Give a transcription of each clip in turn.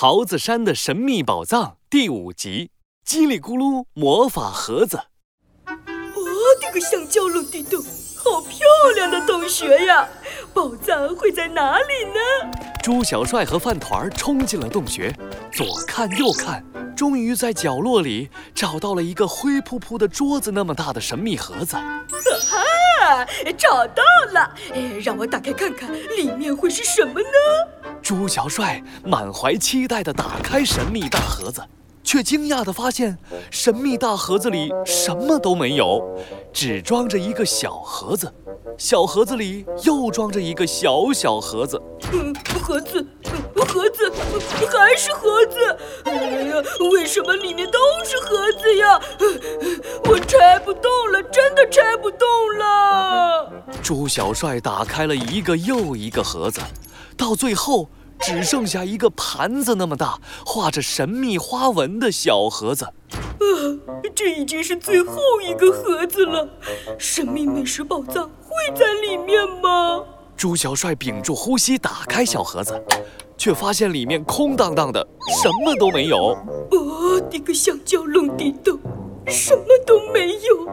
桃子山的神秘宝藏第五集：叽里咕噜魔法盒子。我的个香蕉落地洞，好漂亮的洞穴呀！宝藏会在哪里呢？猪小帅和饭团儿冲进了洞穴，左看右看，终于在角落里找到了一个灰扑扑的桌子那么大的神秘盒子。啊，找到了！哎，让我打开看看，里面会是什么呢？猪小帅满怀期待地打开神秘大盒子，却惊讶地发现，神秘大盒子里什么都没有，只装着一个小盒子。小盒子里又装着一个小小盒子。嗯，盒子，盒子，还是盒子。哎呀，为什么里面都是盒子呀？我拆不动了，真的拆不动了。朱小帅打开了一个又一个盒子，到最后只剩下一个盘子那么大、画着神秘花纹的小盒子。啊，这已经是最后一个盒子了。神秘美食宝藏会在里面吗？朱小帅屏住呼吸，打开小盒子，却发现里面空荡荡的，什么都没有。我的个香蕉龙地洞，什么都没有。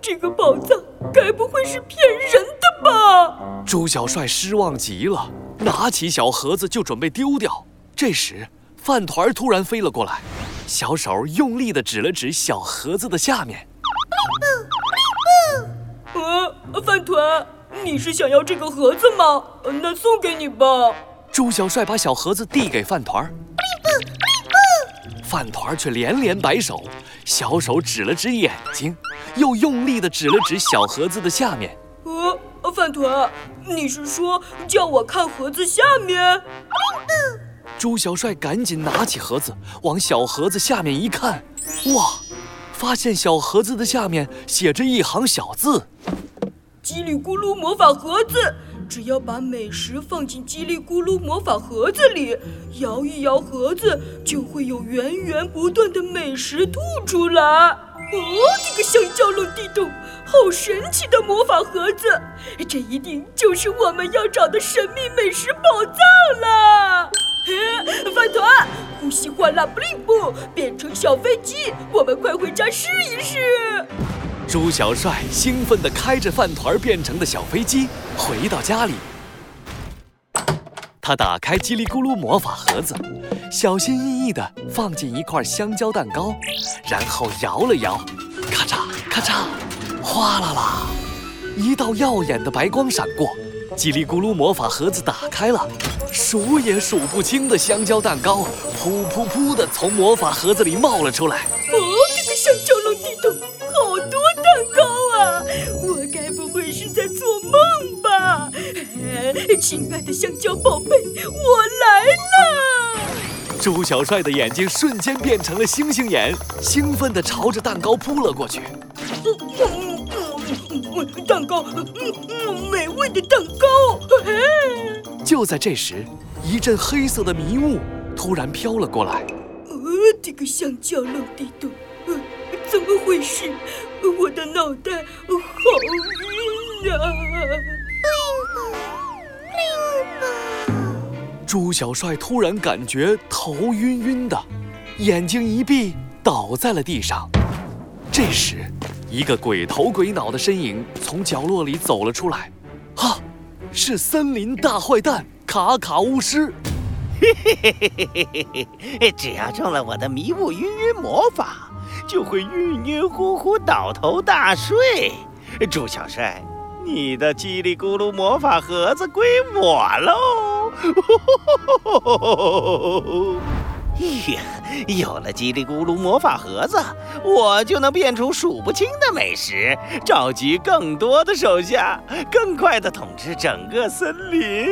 这个宝藏该不会是骗人的吧？猪小帅失望极了，拿起小盒子就准备丢掉。这时，饭团突然飞了过来，小手用力地指了指小盒子的下面。呃，饭团，你是想要这个盒子吗？那送给你吧。猪小帅把小盒子递给饭团，饭团却连连摆手，小手指了指眼睛，又用力地指了指小盒子的下面。呃，饭团，你是说叫我看盒子下面？猪小帅赶紧拿起盒子，往小盒子下面一看，哇，发现小盒子的下面写着一行小字：“叽里咕噜魔法盒子，只要把美食放进叽里咕噜魔法盒子里，摇一摇盒子，就会有源源不断的美食吐出来。”哦，这个香蕉落地洞，好神奇的魔法盒子！这一定就是我们要找的神秘美食宝藏了。饭团，呼吸唤啦布灵布，变成小飞机，我们快回家试一试。猪小帅兴奋地开着饭团变成的小飞机回到家里。他打开叽里咕噜魔法盒子，小心翼翼地放进一块香蕉蛋糕，然后摇了摇，咔嚓咔嚓，哗啦啦，一道耀眼的白光闪过，叽里咕噜魔法盒子打开了。数也数不清的香蕉蛋糕，噗噗噗的从魔法盒子里冒了出来。亲爱的香蕉宝贝，我来了！猪小帅的眼睛瞬间变成了星星眼，兴奋地朝着蛋糕扑了过去。嗯嗯嗯，蛋糕，嗯嗯，美味的蛋糕。就在这时，一阵黑色的迷雾突然飘了过来。呃，这个香蕉落地洞，呃，怎么回事？我的脑袋好晕啊！猪小帅突然感觉头晕晕的，眼睛一闭，倒在了地上。这时，一个鬼头鬼脑的身影从角落里走了出来。哈！是森林大坏蛋卡卡巫师，嘿嘿嘿嘿嘿嘿嘿！只要中了我的迷雾晕晕魔法，就会晕晕乎乎倒头大睡。猪小帅，你的叽里咕噜魔法盒子归我喽！呀，有了叽里咕噜魔法盒子，我就能变出数不清的美食，召集更多的手下，更快地统治整个森林。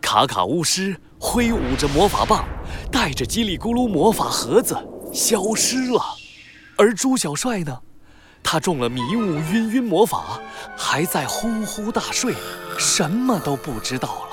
卡卡巫师挥舞着魔法棒，带着叽里咕噜魔法盒子消失了。而朱小帅呢？他中了迷雾晕晕魔法，还在呼呼大睡，什么都不知道了。